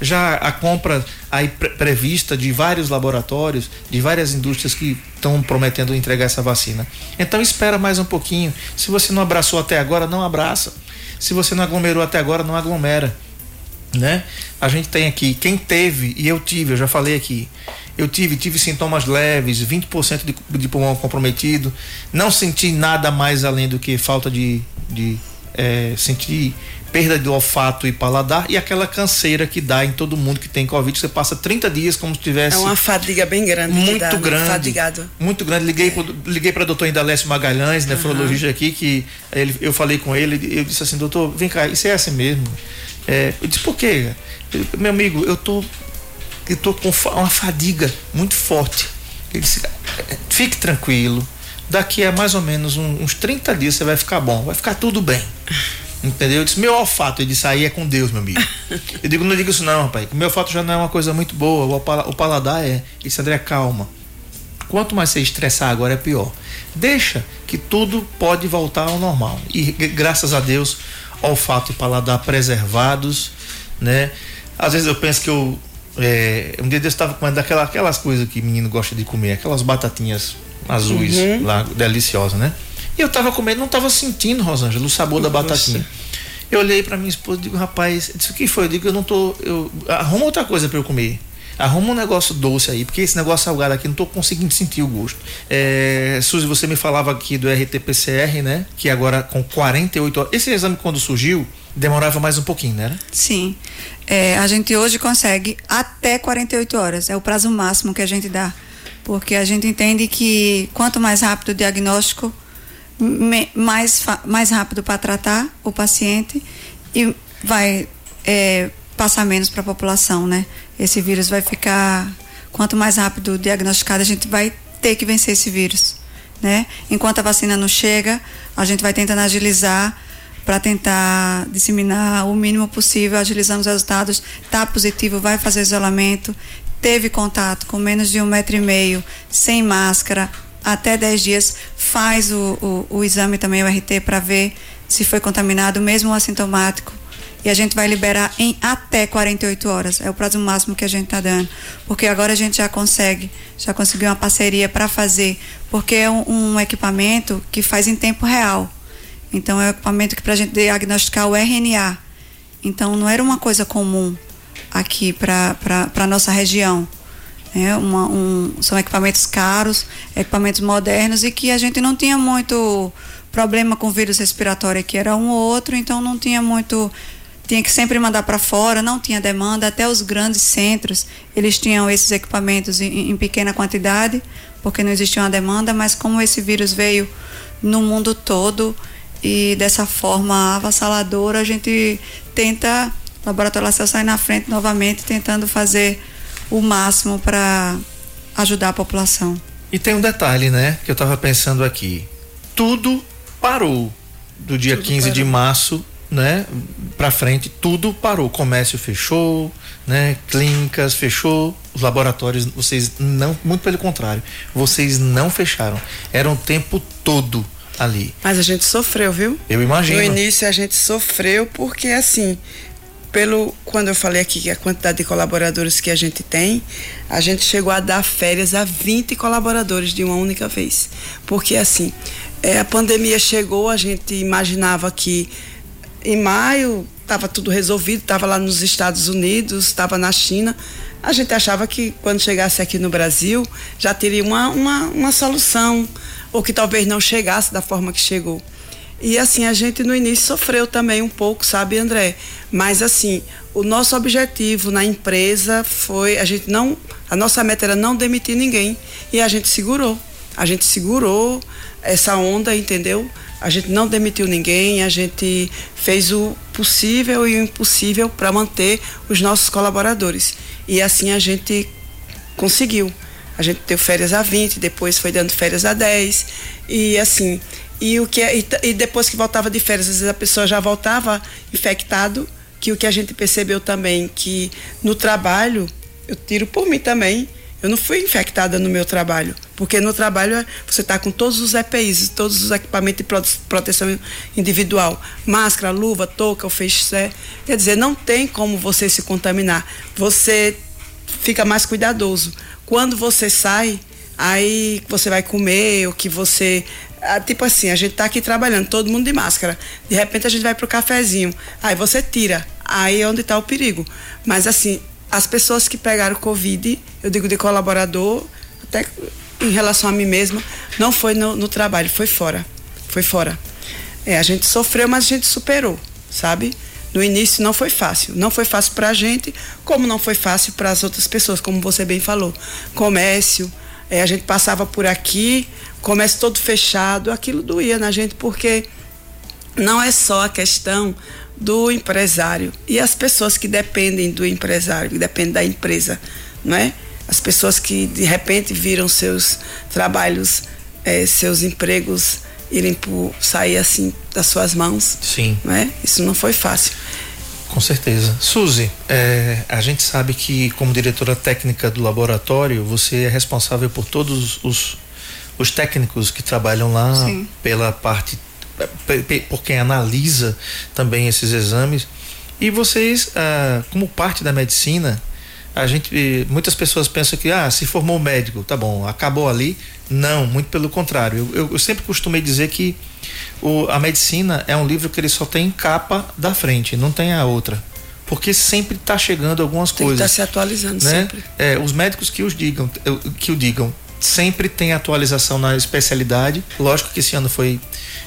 Já a compra aí pre- prevista de vários laboratórios, de várias indústrias que estão prometendo entregar essa vacina. Então espera mais um pouquinho. Se você não abraçou até agora, não abraça. Se você não aglomerou até agora, não aglomera né? A gente tem aqui, quem teve, e eu tive, eu já falei aqui, eu tive, tive sintomas leves, 20% de, de pulmão comprometido, não senti nada mais além do que falta de, de eh, sentir perda de olfato e paladar e aquela canseira que dá em todo mundo que tem Covid, você passa 30 dias como se tivesse É uma fadiga bem grande. muito dá, né? grande. Fadigado. Muito grande. Liguei pro, liguei para doutor Indalécio Magalhães, nefrologista aqui, que ele, eu falei com ele, eu disse assim, doutor, vem cá, isso é assim mesmo? É, eu disse, por quê? Ele, Meu amigo, eu tô, eu tô com uma fadiga muito forte. Ele disse, "É, fique tranquilo, daqui a mais ou menos uns 30 dias você vai ficar bom, vai ficar tudo bem. Entendeu? Eu disse, meu olfato, ele disse, aí é com Deus, meu amigo. Eu digo, não diga isso não, rapaz, que meu olfato já não é uma coisa muito boa, o, pala- o paladar é. Ele disse, André, calma. Quanto mais você estressar agora é pior. Deixa que tudo pode voltar ao normal. E graças a Deus, olfato e paladar preservados, né? Às vezes eu penso que eu. É, um dia eu estava comendo daquela, aquelas coisas que menino gosta de comer, aquelas batatinhas azuis lá, deliciosas, né? E eu tava comendo, não tava sentindo, Rosângela, o sabor da batatinha. Eu olhei pra minha esposa e digo, rapaz, disse, o que foi? Eu digo, eu não tô. Eu, arruma outra coisa pra eu comer. Arruma um negócio doce aí, porque esse negócio salgado aqui não tô conseguindo sentir o gosto. É, Suzy, você me falava aqui do RT-PCR, né? Que agora com 48 horas. Esse exame quando surgiu, demorava mais um pouquinho, né? Sim. É, a gente hoje consegue até 48 horas. É o prazo máximo que a gente dá. Porque a gente entende que quanto mais rápido o diagnóstico, mais, mais rápido para tratar o paciente e vai é, passar menos para a população, né? Esse vírus vai ficar. Quanto mais rápido diagnosticado, a gente vai ter que vencer esse vírus, né? Enquanto a vacina não chega, a gente vai tentando agilizar para tentar disseminar o mínimo possível, agilizando os resultados. Tá positivo, vai fazer isolamento. Teve contato com menos de um metro e meio, sem máscara, até 10 dias, faz o, o, o exame também, o RT, para ver se foi contaminado, mesmo assintomático. E a gente vai liberar em até 48 horas. É o prazo máximo que a gente está dando. Porque agora a gente já consegue, já conseguiu uma parceria para fazer, porque é um, um equipamento que faz em tempo real. Então é um equipamento que para a gente diagnosticar o RNA. Então não era uma coisa comum aqui para a nossa região. É uma, um, são equipamentos caros, equipamentos modernos e que a gente não tinha muito problema com vírus respiratório aqui, era um ou outro, então não tinha muito. Tinha que sempre mandar para fora, não tinha demanda. Até os grandes centros, eles tinham esses equipamentos em, em pequena quantidade, porque não existia uma demanda, mas como esse vírus veio no mundo todo e dessa forma avassaladora, a gente tenta, o Laboratório Lacel sai na frente novamente, tentando fazer o máximo para ajudar a população. E tem um detalhe, né? Que eu tava pensando aqui. Tudo parou. Do dia 15 de março, né? Pra frente, tudo parou. O comércio fechou, né? Clínicas fechou. Os laboratórios, vocês não, muito pelo contrário, vocês não fecharam. Era o tempo todo ali. Mas a gente sofreu, viu? Eu imagino. No início a gente sofreu porque assim, pelo quando eu falei aqui que a quantidade de colaboradores que a gente tem, a gente chegou a dar férias a 20 colaboradores de uma única vez. Porque assim, é, a pandemia chegou, a gente imaginava que em maio estava tudo resolvido, estava lá nos Estados Unidos, estava na China. A gente achava que quando chegasse aqui no Brasil já teria uma, uma, uma solução, ou que talvez não chegasse da forma que chegou. E assim, a gente no início sofreu também um pouco, sabe, André? Mas assim, o nosso objetivo na empresa foi a gente não, a nossa meta era não demitir ninguém e a gente segurou. A gente segurou essa onda, entendeu? A gente não demitiu ninguém, a gente fez o possível e o impossível para manter os nossos colaboradores. E assim a gente conseguiu. A gente deu férias a 20, depois foi dando férias a 10. E assim, e o que é, e, e depois que voltava de férias, às vezes a pessoa já voltava infectado, que o que a gente percebeu também que no trabalho, eu tiro por mim também, eu não fui infectada no meu trabalho, porque no trabalho você está com todos os EPIs, todos os equipamentos de proteção individual, máscara, luva, touca, o feixe, quer dizer, não tem como você se contaminar. Você fica mais cuidadoso. Quando você sai, aí você vai comer, ou que você. Ah, tipo assim, a gente tá aqui trabalhando, todo mundo de máscara. De repente a gente vai pro cafezinho. Aí você tira. Aí é onde está o perigo. Mas assim, as pessoas que pegaram Covid, eu digo de colaborador, até em relação a mim mesma, não foi no, no trabalho, foi fora. Foi fora. É, a gente sofreu, mas a gente superou, sabe? No início não foi fácil. Não foi fácil para a gente, como não foi fácil para as outras pessoas, como você bem falou. Comércio, é, a gente passava por aqui, comércio todo fechado, aquilo doía na gente, porque não é só a questão do empresário e as pessoas que dependem do empresário, que dependem da empresa, não é? As pessoas que de repente viram seus trabalhos, é, seus empregos irem por sair assim das suas mãos. Sim. Né? Isso não foi fácil. Com certeza. Suzy, é, a gente sabe que como diretora técnica do laboratório, você é responsável por todos os, os técnicos que trabalham lá, Sim. pela parte, por quem analisa também esses exames. E vocês, ah, como parte da medicina, a gente muitas pessoas pensam que ah se formou médico tá bom acabou ali. Não muito pelo contrário. Eu, eu, eu sempre costumei dizer que o, a medicina é um livro que ele só tem capa da frente não tem a outra. Porque sempre está chegando algumas tem coisas está se atualizando né? sempre. É, os médicos que os digam que o digam sempre tem atualização na especialidade lógico que esse ano foi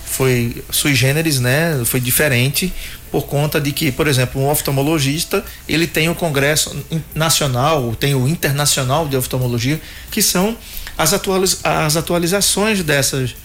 foi sui generis, né? Foi diferente por conta de que, por exemplo, um oftalmologista, ele tem o congresso nacional, tem o internacional de oftalmologia, que são as, atualiz as atualizações dessas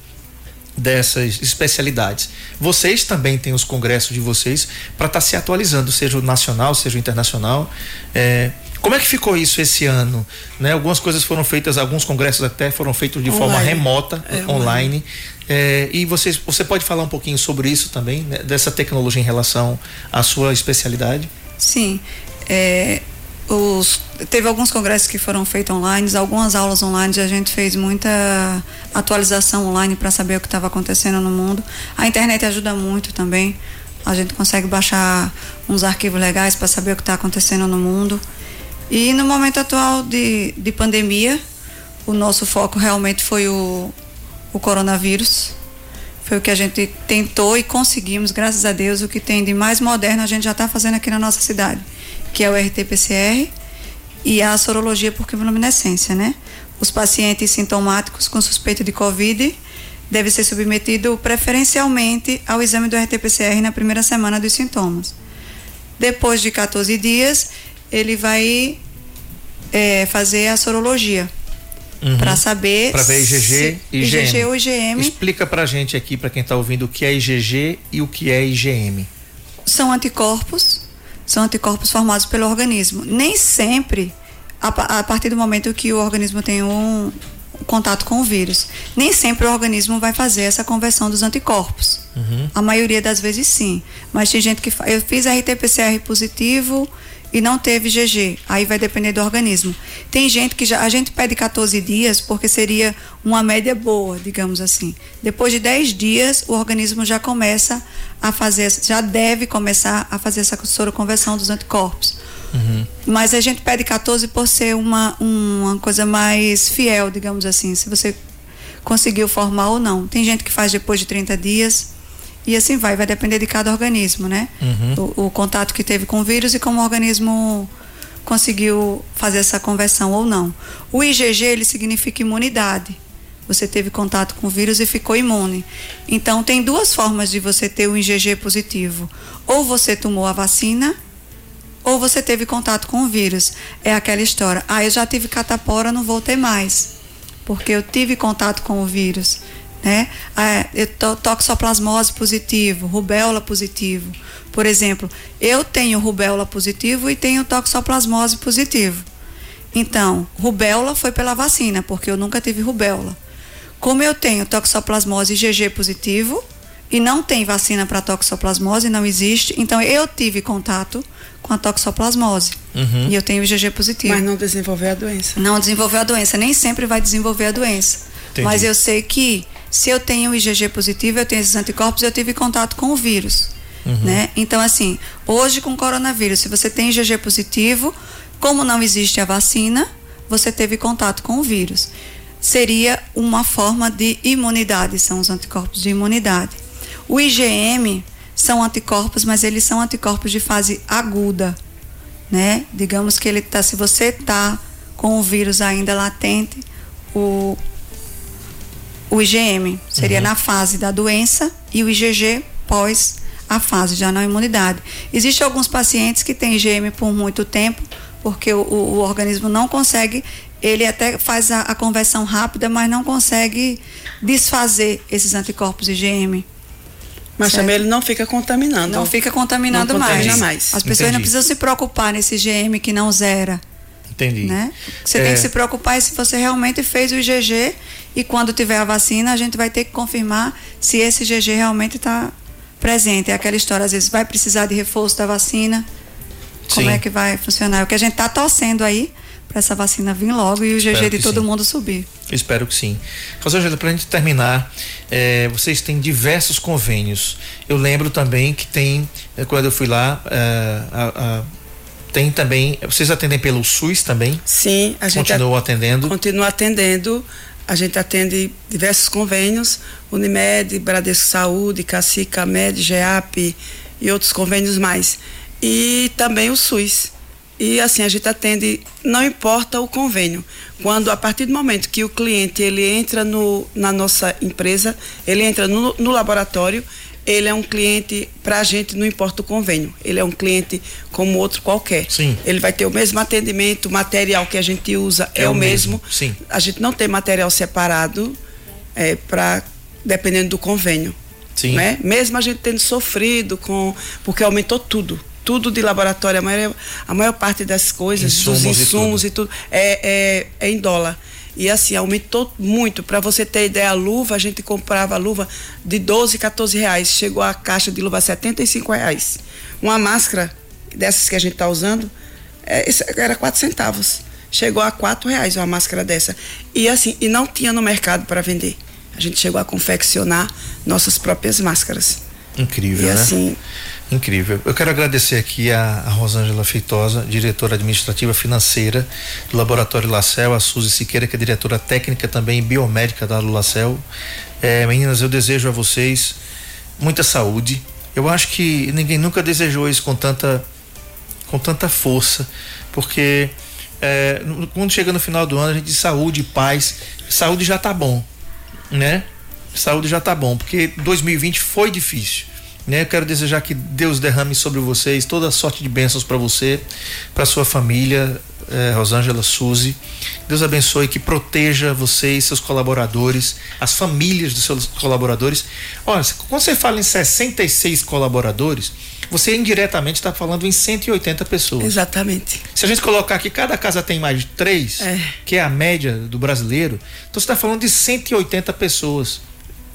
dessas especialidades. Vocês também têm os congressos de vocês para estar tá se atualizando, seja o nacional, seja o internacional. É, como é que ficou isso esse ano? Né? Algumas coisas foram feitas, alguns congressos até foram feitos de online. forma remota, é, online. É, e vocês, você pode falar um pouquinho sobre isso também, né? dessa tecnologia em relação à sua especialidade? Sim. É, os, teve alguns congressos que foram feitos online, algumas aulas online, a gente fez muita atualização online para saber o que estava acontecendo no mundo. A internet ajuda muito também. A gente consegue baixar uns arquivos legais para saber o que está acontecendo no mundo. E no momento atual de, de pandemia, o nosso foco realmente foi o, o coronavírus. Foi o que a gente tentou e conseguimos, graças a Deus, o que tem de mais moderno a gente já está fazendo aqui na nossa cidade, que é o RT-PCR e a sorologia por quimiluminescência, né? Os pacientes sintomáticos com suspeita de Covid devem ser submetidos preferencialmente ao exame do RT-PCR na primeira semana dos sintomas. Depois de 14 dias, ele vai é, fazer a sorologia. Uhum. Para saber. Para ver IgG e IgM. IgG ou IgM. Explica para gente aqui, para quem está ouvindo, o que é IgG e o que é IgM. São anticorpos, são anticorpos formados pelo organismo. Nem sempre, a, a partir do momento que o organismo tem um, contato com o vírus. Nem sempre o organismo vai fazer essa conversão dos anticorpos. Uhum. A maioria das vezes sim. Mas tem gente que. Eu fiz RT-PCR positivo e não teve GG. Aí vai depender do organismo. Tem gente que já. A gente pede 14 dias porque seria uma média boa, digamos assim. Depois de 10 dias, o organismo já começa a fazer, já deve começar a fazer essa soroconversão dos anticorpos. Uhum. Mas a gente pede 14 por ser uma, uma coisa mais fiel, digamos assim. Se você conseguiu formar ou não. Tem gente que faz depois de 30 dias. E assim vai, vai depender de cada organismo, né? Uhum. O, o, contato que teve com o vírus e como o organismo conseguiu fazer essa conversão ou não. O IgG, ele significa imunidade. você teve contato com o vírus e ficou imune. Então, tem duas formas de você ter o IgG positivo. Ou você tomou a vacina, ou você teve contato com o vírus. É aquela história. Ah, eu já tive catapora, não vou ter mais. Porque eu tive contato com o vírus. Né? Ah, eu to, toxoplasmose positivo, rubéola positivo. Por exemplo, eu tenho rubéola positivo e tenho toxoplasmose positivo. Então, rubéola foi pela vacina, porque eu nunca tive rubéola. Como eu tenho toxoplasmose GG positivo e não tem vacina para toxoplasmose, não existe, então eu tive contato com a toxoplasmose uhum. e eu tenho GG positivo. Mas não desenvolveu a doença. Não desenvolveu a doença, nem sempre vai desenvolver a doença. Entendi. Mas eu sei que se eu tenho IgG positivo, eu tenho esses anticorpos, eu tive contato com o vírus. Uhum. Né? Então, assim, hoje com coronavírus, se você tem IgG positivo, como não existe a vacina, você teve contato com o vírus. Seria uma forma de imunidade, são os anticorpos de imunidade. O IgM são anticorpos, mas eles são anticorpos de fase aguda, né? Digamos que ele tá, se você tá com o vírus ainda latente, o o IgM seria uhum. na fase da doença e o IgG pós a fase já na imunidade. Existem alguns pacientes que têm IgM por muito tempo, porque o, o, o organismo não consegue, ele até faz a, a, conversão rápida, mas não consegue desfazer esses anticorpos IgM. Mas certo? também ele não fica contaminando. Não fica contaminando não mais. mais. As pessoas Entendi. não precisam se preocupar nesse IgM que não zera. Entendi. Né? Você é... tem que se preocupar se você realmente fez o IgG e quando tiver a vacina a gente vai ter que confirmar se esse IgG realmente está presente. É aquela história, às vezes vai precisar de reforço da vacina como sim. é que vai funcionar. É o que a gente está torcendo aí para essa vacina vir logo e o GG de todo sim. mundo subir. Espero que sim. Rosângela, para a gente terminar, é, vocês têm diversos convênios. Eu lembro também que tem, é, quando eu fui lá, é, a, a, tem também, vocês atendem pelo SUS também? Sim, a gente continua atendendo. Continua atendendo. A gente atende diversos convênios, Unimed, Bradesco Saúde, Cacica Med, GEAP e outros convênios mais e também o SUS. E assim a gente atende, não importa o convênio. Quando a partir do momento que o cliente ele entra no, na nossa empresa, ele entra no, no laboratório, ele é um cliente para a gente não importa o convênio. Ele é um cliente como outro qualquer. Sim. Ele vai ter o mesmo atendimento, o material que a gente usa é, é o mesmo. mesmo. Sim. A gente não tem material separado é, para dependendo do convênio. Sim. Né? Mesmo a gente tendo sofrido com porque aumentou tudo tudo de laboratório, a maior, a maior parte das coisas, insumos dos insumos e tudo, e tudo é, é, é, em dólar. E assim, aumentou muito. Para você ter ideia, a luva, a gente comprava a luva de 12, 14 reais. Chegou a caixa de luva a 75 reais. Uma máscara dessas que a gente está usando, é, era 4 centavos. Chegou a 4 reais uma máscara dessa. E assim, e não tinha no mercado para vender. A gente chegou a confeccionar nossas próprias máscaras. Incrível, e, né? assim, Incrível. Eu quero agradecer aqui a, a Rosângela Feitosa, diretora administrativa financeira do Laboratório Lacel, a Suzy Siqueira, que é diretora técnica também biomédica da Lacel. É, meninas, eu desejo a vocês muita saúde. Eu acho que ninguém nunca desejou isso com tanta, com tanta força, porque é, quando chega no final do ano a gente saúde, paz. Saúde já tá bom, né? Saúde já tá bom, porque 2020 foi difícil né? Eu quero desejar que Deus derrame sobre vocês toda a sorte de bênçãos para você, para sua família, eh, Rosângela Suzy. Deus abençoe, que proteja vocês, seus colaboradores, as famílias dos seus colaboradores. Olha, quando você fala em 66 colaboradores, você indiretamente está falando em 180 pessoas. Exatamente. Se a gente colocar que cada casa tem mais de três, é. que é a média do brasileiro, então você está falando de 180 pessoas.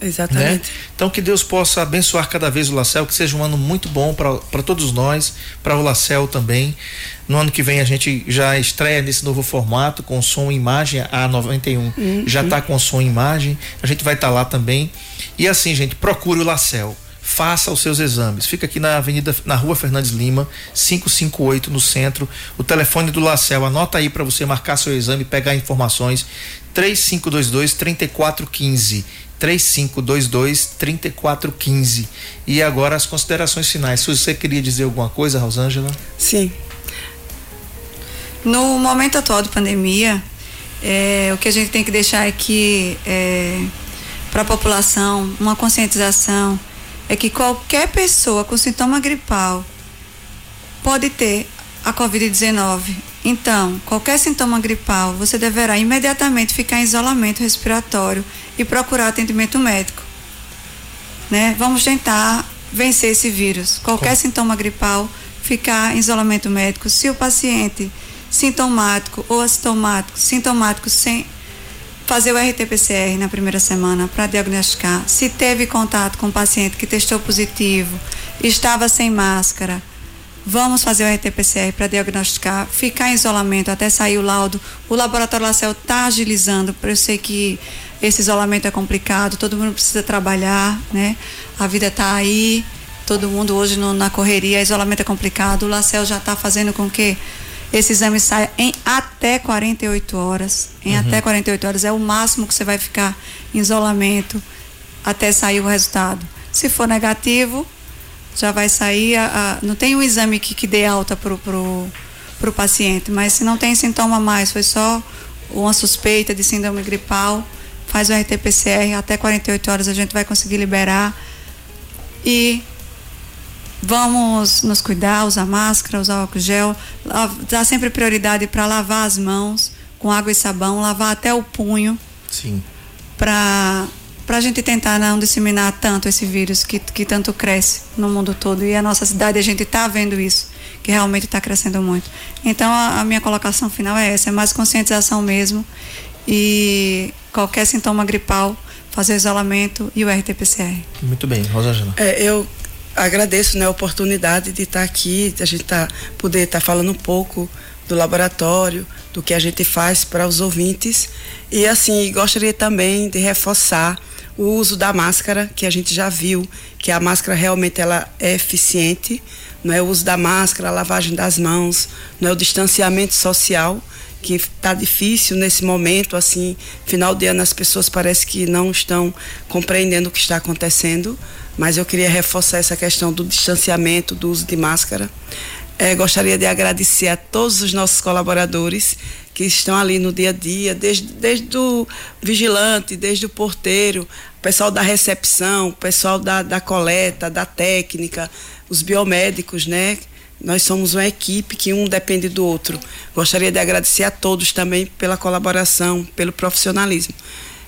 Exatamente. Né? Então que Deus possa abençoar cada vez o Lacel, que seja um ano muito bom para todos nós, para o Lacel também. No ano que vem a gente já estreia nesse novo formato com som e imagem, a 91 uhum. já está com som e imagem, a gente vai estar tá lá também. E assim, gente, procure o Lacel faça os seus exames. Fica aqui na Avenida, na Rua Fernandes Lima, 558 no centro. O telefone do Lacel, anota aí para você marcar seu exame, pegar informações. 3522 3415. 3522 3415. E agora as considerações finais. Se você queria dizer alguma coisa, Rosângela? Sim. No momento atual de pandemia, É, o que a gente tem que deixar aqui é, para a população, uma conscientização, é que qualquer pessoa com sintoma gripal pode ter a Covid-19. Então, qualquer sintoma gripal, você deverá imediatamente ficar em isolamento respiratório e procurar atendimento médico. Né? Vamos tentar vencer esse vírus. Qualquer Com... sintoma gripal, ficar em isolamento médico. Se o paciente sintomático ou assintomático, sintomático sem fazer o RT-PCR na primeira semana para diagnosticar. Se teve contato com o paciente que testou positivo, estava sem máscara, vamos fazer o RT-PCR para diagnosticar, ficar em isolamento até sair o laudo. O laboratório Lacel está agilizando, eu sei que esse isolamento é complicado, todo mundo precisa trabalhar, né? A vida está aí, todo mundo hoje no, na correria, isolamento é complicado. O Lacel já está fazendo com que esse exame sai em até 48 horas. Em uhum. até 48 horas é o máximo que você vai ficar em isolamento até sair o resultado. Se for negativo, já vai sair. A, a, não tem um exame que, que dê alta para o paciente, mas se não tem sintoma mais, foi só uma suspeita de síndrome gripal, faz o RT-PCR, até 48 horas a gente vai conseguir liberar. E Vamos nos cuidar, usar máscara, usar álcool gel, dar sempre prioridade para lavar as mãos com água e sabão, lavar até o punho. Sim. Para para a gente tentar não disseminar tanto esse vírus que, que tanto cresce no mundo todo. E a nossa cidade, a gente está vendo isso, que realmente está crescendo muito. Então, a, a, minha colocação final é essa: é mais conscientização mesmo. E qualquer sintoma gripal, fazer o isolamento e o RT-PCR. Muito bem, Rosângela. É, eu agradeço né, a oportunidade de estar aqui, de a gente tá, poder estar tá falando um pouco do laboratório, do que a gente faz para os ouvintes. E assim, gostaria também de reforçar o uso da máscara, que a gente já viu, que a máscara realmente ela é eficiente, não é o uso da máscara, a lavagem das mãos, não é o distanciamento social, que está difícil nesse momento, assim, final de ano as pessoas parece que não estão compreendendo o que está acontecendo, mas eu queria reforçar essa questão do distanciamento, do uso de máscara. É, gostaria de agradecer a todos os nossos colaboradores que estão ali no dia a dia, desde, desde o vigilante, desde o porteiro, o pessoal da recepção, o pessoal da, da coleta, da técnica, os biomédicos, né? Nós somos uma equipe que um depende do outro. Gostaria de agradecer a todos também pela colaboração, pelo profissionalismo.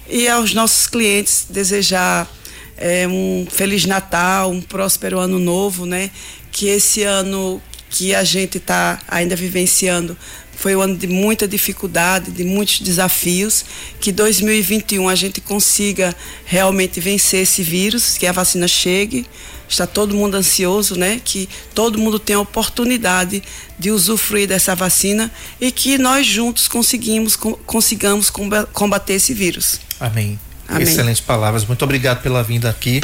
E aos nossos clientes, desejar é, um Feliz Natal, um próspero ano novo, né? Que esse ano que a gente está ainda vivenciando foi um ano de muita dificuldade, de muitos desafios, que 2021 a gente consiga realmente vencer esse vírus, que a vacina chegue. Está todo mundo ansioso, né? Que todo mundo tenha a oportunidade de usufruir dessa vacina e que nós juntos conseguimos, consigamos combater esse vírus. Amém. Amém. Excelentes palavras. Muito obrigado pela vinda aqui.